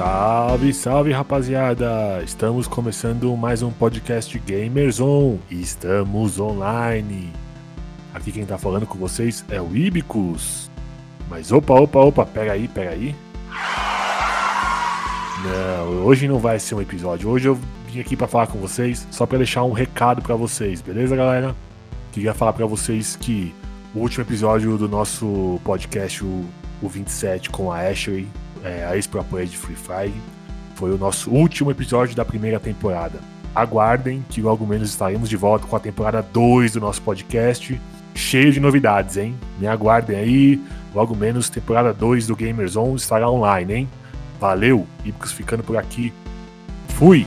Salve, salve rapaziada! Estamos começando mais um podcast Gamers On e estamos online. Aqui quem tá falando com vocês é o Ibicus. Mas opa, opa, opa, pera aí, pera aí. Não, hoje não vai ser um episódio. Hoje eu vim aqui para falar com vocês só para deixar um recado para vocês, beleza, galera? Queria falar para vocês que o último episódio do nosso podcast, o, o 27, com a Ashley, é, a ex-pro player de Free Fire. Foi o nosso último episódio da primeira temporada. Aguardem que logo menos estaremos de volta com a temporada 2 do nosso podcast, cheio de novidades, hein? Me aguardem aí, logo menos temporada 2 do Gamers On estará online, hein? Valeu, Ibicos ficando por aqui. Fui!